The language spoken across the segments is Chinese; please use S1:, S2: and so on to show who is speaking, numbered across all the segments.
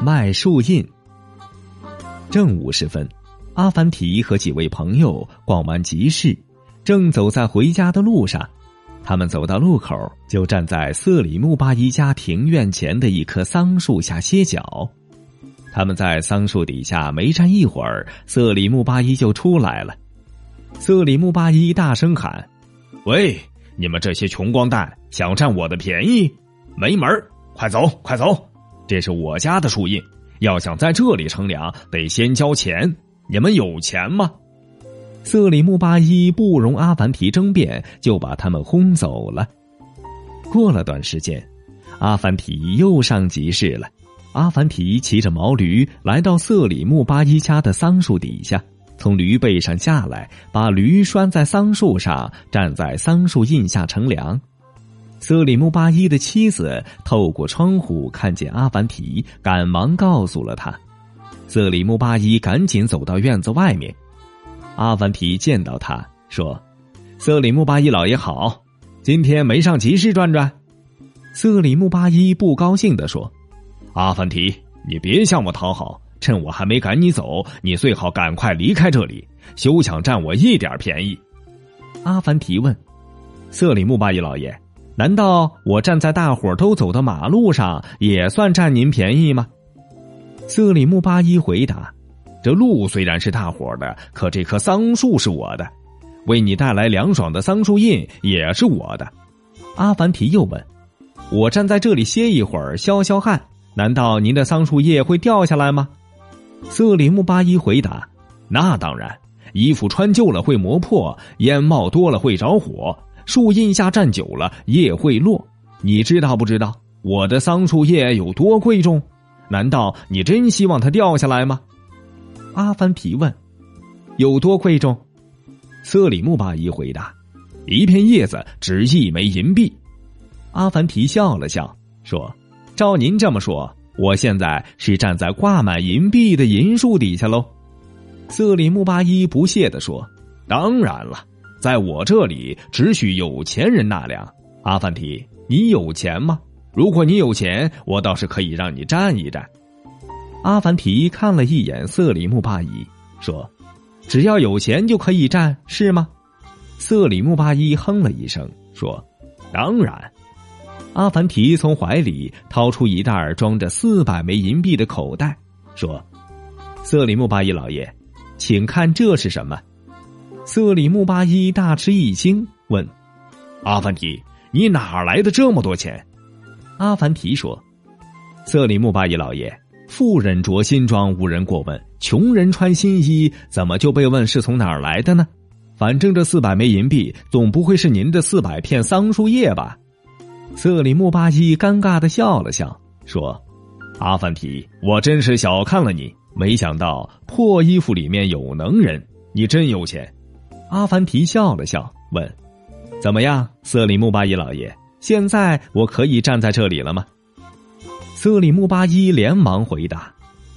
S1: 卖树印。正午时分，阿凡提和几位朋友逛完集市，正走在回家的路上。他们走到路口，就站在瑟里木巴依家庭院前的一棵桑树下歇脚。他们在桑树底下没站一会儿，瑟里木巴依就出来了。瑟里木巴依大声喊：“
S2: 喂，你们这些穷光蛋，想占我的便宜？没门快走，快走！这是我家的树荫，要想在这里乘凉，得先交钱。你们有钱吗？”
S1: 瑟里木巴依不容阿凡提争辩，就把他们轰走了。过了段时间，阿凡提又上集市了。阿凡提骑着毛驴来到瑟里木巴依家的桑树底下，从驴背上下来，把驴拴在桑树上，站在桑树荫下乘凉。瑟里木巴依的妻子透过窗户看见阿凡提，赶忙告诉了他。瑟里木巴依赶紧走到院子外面。阿凡提见到他，说：“瑟里木巴依老爷好，今天没上集市转转。”瑟里木巴依不高兴的说：“
S2: 阿凡提，你别向我讨好，趁我还没赶你走，你最好赶快离开这里，休想占我一点便宜。”
S1: 阿凡提问：“瑟里木巴依老爷，难道我站在大伙都走的马路上，也算占您便宜吗？”瑟里木巴依回答。这路虽然是大伙的，可这棵桑树是我的，为你带来凉爽的桑树印也是我的。阿凡提又问：“我站在这里歇一会儿，消消汗，难道您的桑树叶会掉下来吗？”瑟里木巴依回答：“那当然，衣服穿旧了会磨破，烟冒多了会着火，树荫下站久了叶会落。你知道不知道我的桑树叶有多贵重？难道你真希望它掉下来吗？”阿凡提问：“有多贵重？”瑟里木巴依回答：“一片叶子值一枚银币。”阿凡提笑了笑说：“照您这么说，我现在是站在挂满银币的银树底下喽？”瑟里木巴依不屑的说：“当然了，在我这里只许有钱人纳凉。阿凡提，你有钱吗？如果你有钱，我倒是可以让你站一站。”阿凡提看了一眼瑟里木巴依，说：“只要有钱就可以站，是吗？”瑟里木巴依哼了一声，说：“当然。”阿凡提从怀里掏出一袋装着四百枚银币的口袋，说：“瑟里木巴依老爷，请看这是什么？”瑟里木巴依大吃一惊，问：“阿凡提，你哪来的这么多钱？”阿凡提说：“瑟里木巴依老爷。”富人着新装无人过问，穷人穿新衣怎么就被问是从哪儿来的呢？反正这四百枚银币总不会是您的四百片桑树叶吧？瑟里木巴依尴尬的笑了笑，说：“阿凡提，我真是小看了你，没想到破衣服里面有能人，你真有钱。”阿凡提笑了笑，问：“怎么样，瑟里木巴依老爷？现在我可以站在这里了吗？”瑟里木巴依连忙回答：“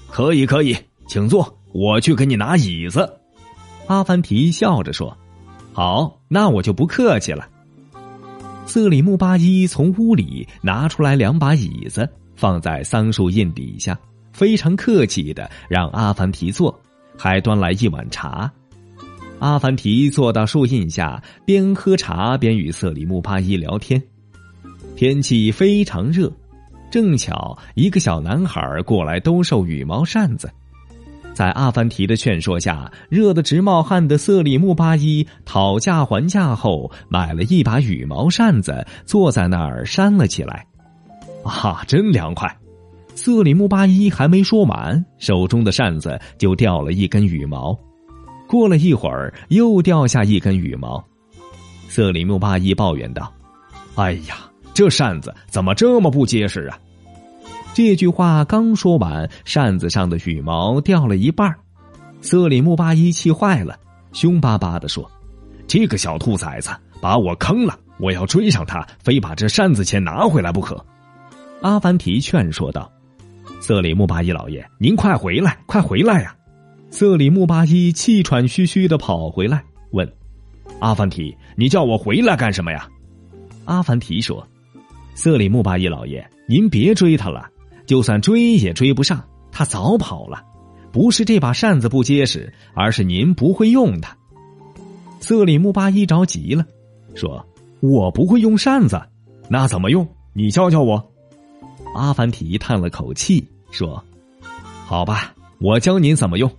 S1: 可以，可以，请坐，我去给你拿椅子。”阿凡提笑着说：“好，那我就不客气了。”瑟里木巴依从屋里拿出来两把椅子，放在桑树荫底下，非常客气的让阿凡提坐，还端来一碗茶。阿凡提坐到树荫下，边喝茶边与瑟里木巴依聊天。天气非常热。正巧一个小男孩过来兜售羽毛扇子，在阿凡提的劝说下，热得直冒汗的瑟里木巴依讨价还价后，买了一把羽毛扇子，坐在那儿扇了起来。啊，真凉快！瑟里木巴依还没说完，手中的扇子就掉了一根羽毛。过了一会儿，又掉下一根羽毛。瑟里木巴依抱怨道：“哎呀！”这扇子怎么这么不结实啊！这句话刚说完，扇子上的羽毛掉了一半瑟里木巴依气坏了，凶巴巴的说：“这个小兔崽子把我坑了，我要追上他，非把这扇子钱拿回来不可。”阿凡提劝说道：“瑟里木巴依老爷，您快回来，快回来呀！”瑟里木巴依气喘吁吁的跑回来，问：“阿凡提，你叫我回来干什么呀？”阿凡提说。瑟里木巴依老爷，您别追他了，就算追也追不上。他早跑了。不是这把扇子不结实，而是您不会用它。”瑟里木巴依着急了，说：“我不会用扇子，
S2: 那怎么用？你教教我。”
S1: 阿凡提叹了口气，说：“好吧，我教您怎么用。”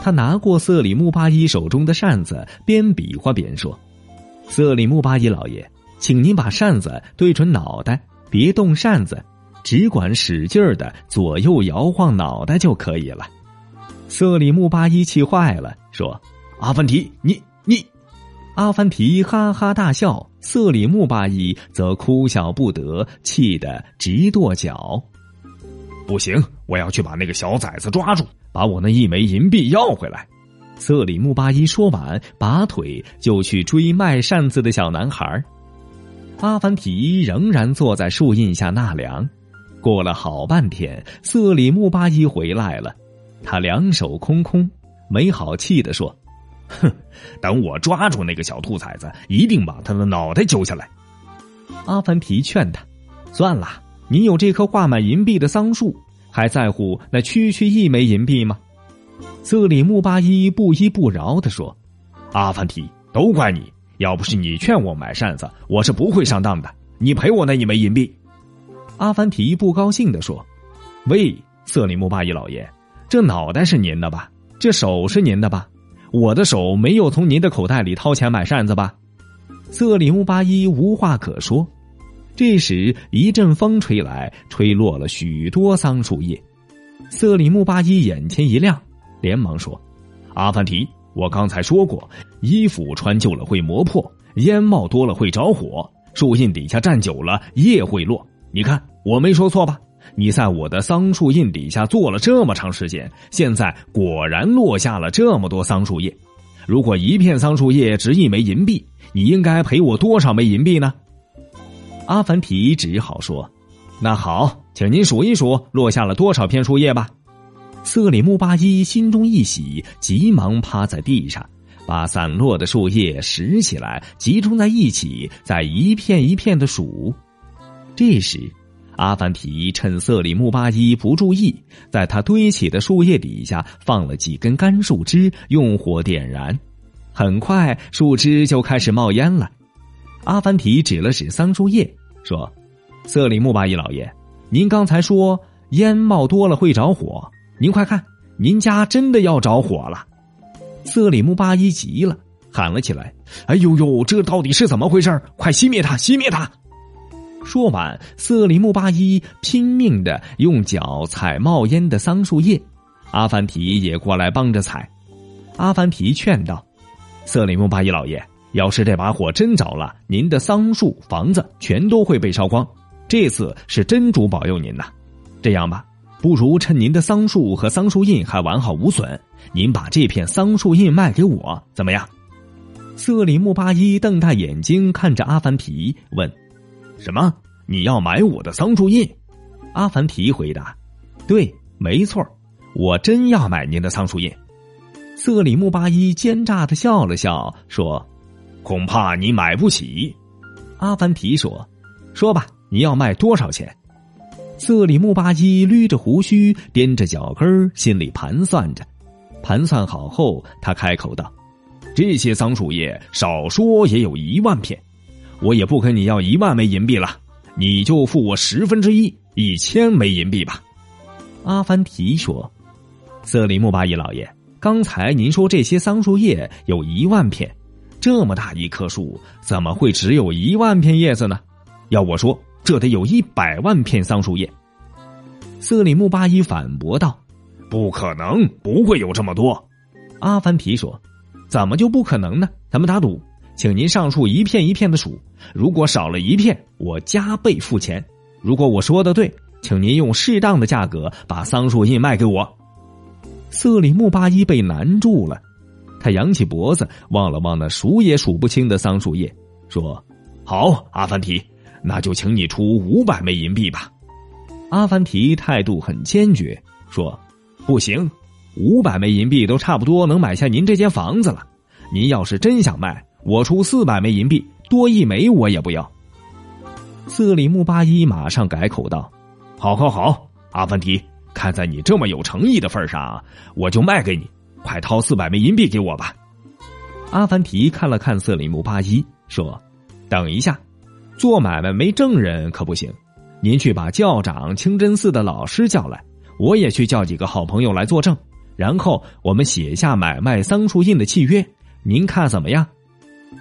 S1: 他拿过瑟里木巴依手中的扇子，边比划边说：“瑟里木巴依老爷，请您把扇子对准脑袋，别动扇子，只管使劲儿的左右摇晃脑袋就可以了。”瑟里木巴依气坏了，说：“
S2: 阿凡提，你你！”
S1: 阿凡提哈哈大笑，瑟里木巴依则哭笑不得，气得直跺脚。
S2: 不行，我要去把那个小崽子抓住。把我那一枚银币要回来！
S1: 瑟里木巴依说完，拔腿就去追卖扇子的小男孩。阿凡提仍然坐在树荫下纳凉。过了好半天，瑟里木巴依回来了，他两手空空，没好气的说：“
S2: 哼，等我抓住那个小兔崽子，一定把他的脑袋揪下来。”
S1: 阿凡提劝他：“算了，你有这棵挂满银币的桑树。”还在乎那区区一枚银币吗？瑟里木巴依不依不饶的说：“
S2: 阿凡提，都怪你！要不是你劝我买扇子，我是不会上当的。你赔我那一枚银币。”
S1: 阿凡提不高兴的说：“喂，瑟里木巴依老爷，这脑袋是您的吧？这手是您的吧？我的手没有从您的口袋里掏钱买扇子吧？”瑟里木巴依无话可说。这时，一阵风吹来，吹落了许多桑树叶。瑟里木巴依眼前一亮，连忙说：“
S2: 阿凡提，我刚才说过，衣服穿旧了会磨破，烟冒多了会着火，树荫底下站久了叶会落。你看，我没说错吧？你在我的桑树荫底下坐了这么长时间，现在果然落下了这么多桑树叶。如果一片桑树叶值一枚银币，你应该赔我多少枚银币呢？”
S1: 阿凡提只好说：“那好，请您数一数落下了多少片树叶吧。”瑟里木巴依心中一喜，急忙趴在地上，把散落的树叶拾起来，集中在一起，再一片一片的数。这时，阿凡提趁瑟里木巴依不注意，在他堆起的树叶底下放了几根干树枝，用火点燃，很快树枝就开始冒烟了。阿凡提指了指桑树叶，说：“瑟里木巴依老爷，您刚才说烟冒多了会着火，您快看，您家真的要着火了！”瑟里木巴依急了，喊了起来：“
S2: 哎呦呦，这到底是怎么回事？快熄灭它，熄灭它！”
S1: 说完，瑟里木巴依拼命的用脚踩冒烟的桑树叶，阿凡提也过来帮着踩。阿凡提劝道：“瑟里木巴依老爷。”要是这把火真着了，您的桑树、房子全都会被烧光。这次是真主保佑您呐！这样吧，不如趁您的桑树和桑树印还完好无损，您把这片桑树印卖给我，怎么样？瑟里木巴依瞪大眼睛看着阿凡提，问：“
S2: 什么？你要买我的桑树印？”
S1: 阿凡提回答：“对，没错，我真要买您的桑树印。”瑟里木巴依奸诈的笑了笑，说。
S2: 恐怕你买不起，
S1: 阿凡提说：“说吧，你要卖多少钱？”瑟里木巴依捋着胡须，踮着脚跟心里盘算着。盘算好后，他开口道：“
S2: 这些桑树叶少说也有一万片，我也不跟你要一万枚银币了，你就付我十分之一，一千枚银币吧。”
S1: 阿凡提说：“瑟里木巴依老爷，刚才您说这些桑树叶有一万片。”这么大一棵树，怎么会只有一万片叶子呢？要我说，这得有一百万片桑树叶。瑟里木巴依反驳道：“
S2: 不可能，不会有这么多。”
S1: 阿凡提说：“怎么就不可能呢？咱们打赌，请您上树一片一片的数，如果少了一片，我加倍付钱；如果我说的对，请您用适当的价格把桑树叶卖给我。”瑟里木巴依被难住了。他扬起脖子，望了望那数也数不清的桑树叶，说：“
S2: 好，阿凡提，那就请你出五百枚银币吧。”
S1: 阿凡提态度很坚决，说：“不行，五百枚银币都差不多能买下您这间房子了。您要是真想卖，我出四百枚银币，多一枚我也不要。”瑟里木巴依马上改口道：“
S2: 好，好，好，阿凡提，看在你这么有诚意的份上，我就卖给你，快掏四百枚银币给我吧。
S1: 阿凡提看了看瑟里木巴依，说：“等一下，做买卖没证人可不行。您去把教长清真寺的老师叫来，我也去叫几个好朋友来作证，然后我们写下买卖桑树印的契约。您看怎么样？”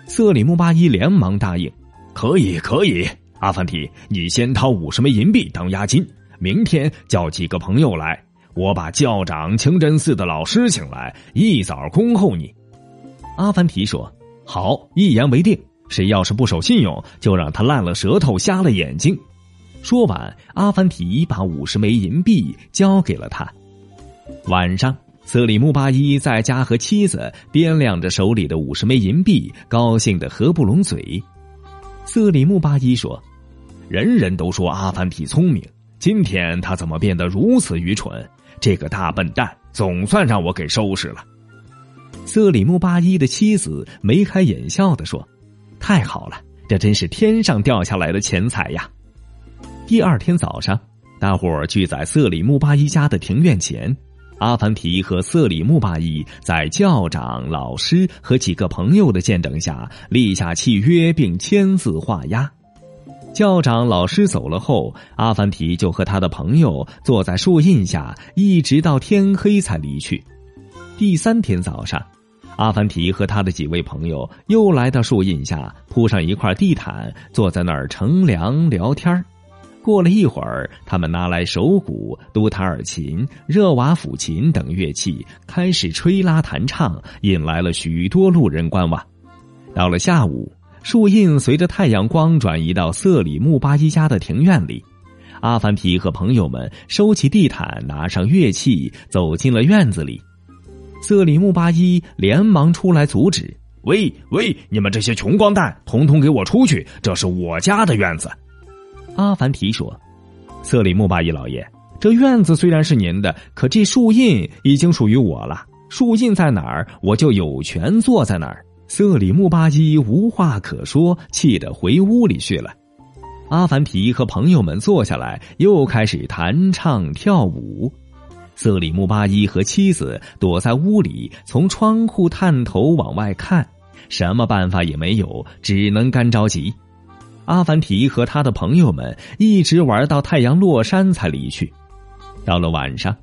S1: 瑟里木巴依连忙答应：“
S2: 可以，可以。阿凡提，你先掏五十枚银币当押金。”明天叫几个朋友来，我把校长清真寺的老师请来，一早恭候你。
S1: 阿凡提说：“好，一言为定。谁要是不守信用，就让他烂了舌头，瞎了眼睛。”说完，阿凡提把五十枚银币交给了他。晚上，瑟里木巴依在家和妻子掂量着手里的五十枚银币，高兴的合不拢嘴。瑟里木巴依说：“
S2: 人人都说阿凡提聪明。”今天他怎么变得如此愚蠢？这个大笨蛋总算让我给收拾了。
S1: 瑟里木巴依的妻子眉开眼笑的说：“太好了，这真是天上掉下来的钱财呀！”第二天早上，大伙儿聚在瑟里木巴依家的庭院前，阿凡提和瑟里木巴依在校长、老师和几个朋友的见证下立下契约，并签字画押。校长老师走了后，阿凡提就和他的朋友坐在树荫下，一直到天黑才离去。第三天早上，阿凡提和他的几位朋友又来到树荫下，铺上一块地毯，坐在那儿乘凉聊天过了一会儿，他们拿来手鼓、都塔尔琴、热瓦抚琴等乐器，开始吹拉弹唱，引来了许多路人观望。到了下午。树荫随着太阳光转移到瑟里木巴依家的庭院里，阿凡提和朋友们收起地毯，拿上乐器，走进了院子里。瑟里木巴依连忙出来阻止：“
S2: 喂喂，你们这些穷光蛋，统统给我出去！这是我家的院子。”
S1: 阿凡提说：“瑟里木巴依老爷，这院子虽然是您的，可这树荫已经属于我了。树荫在哪儿，我就有权坐在哪儿。”瑟里木巴依无话可说，气得回屋里去了。阿凡提和朋友们坐下来，又开始弹唱跳舞。瑟里木巴依和妻子躲在屋里，从窗户探头往外看，什么办法也没有，只能干着急。阿凡提和他的朋友们一直玩到太阳落山才离去。到了晚上。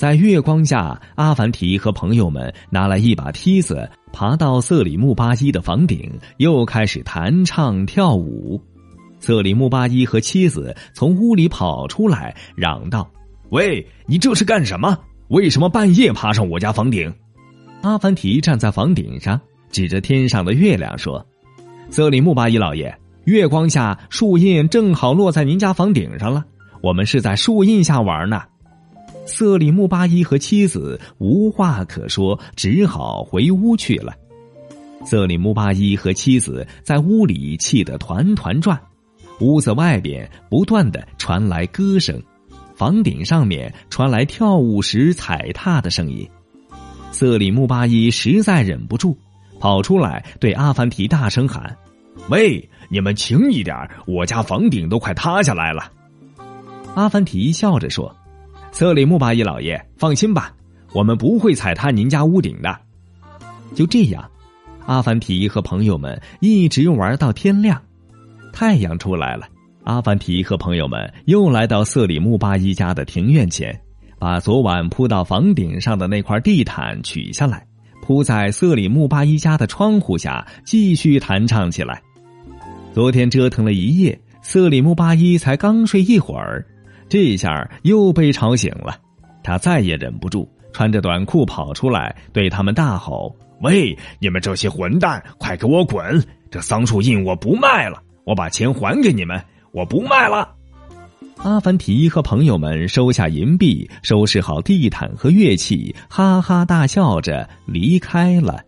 S1: 在月光下，阿凡提和朋友们拿来一把梯子，爬到瑟里木巴依的房顶，又开始弹唱跳舞。瑟里木巴依和妻子从屋里跑出来，嚷道：“
S2: 喂，你这是干什么？为什么半夜爬上我家房顶？”
S1: 阿凡提站在房顶上，指着天上的月亮说：“瑟里木巴依老爷，月光下树荫正好落在您家房顶上了，我们是在树荫下玩呢。”瑟里木巴依和妻子无话可说，只好回屋去了。瑟里木巴依和妻子在屋里气得团团转，屋子外边不断的传来歌声，房顶上面传来跳舞时踩踏的声音。瑟里木巴依实在忍不住，跑出来对阿凡提大声喊：“
S2: 喂，你们轻一点，我家房顶都快塌下来了。”
S1: 阿凡提笑着说。瑟里木巴依老爷，放心吧，我们不会踩塌您家屋顶的。就这样，阿凡提和朋友们一直玩到天亮。太阳出来了，阿凡提和朋友们又来到瑟里木巴依家的庭院前，把昨晚铺到房顶上的那块地毯取下来，铺在瑟里木巴依家的窗户下，继续弹唱起来。昨天折腾了一夜，瑟里木巴依才刚睡一会儿。这下又被吵醒了，他再也忍不住，穿着短裤跑出来，对他们大吼：“
S2: 喂，你们这些混蛋，快给我滚！这桑树印我不卖了，我把钱还给你们，我不卖了。”
S1: 阿凡提和朋友们收下银币，收拾好地毯和乐器，哈哈大笑着离开了。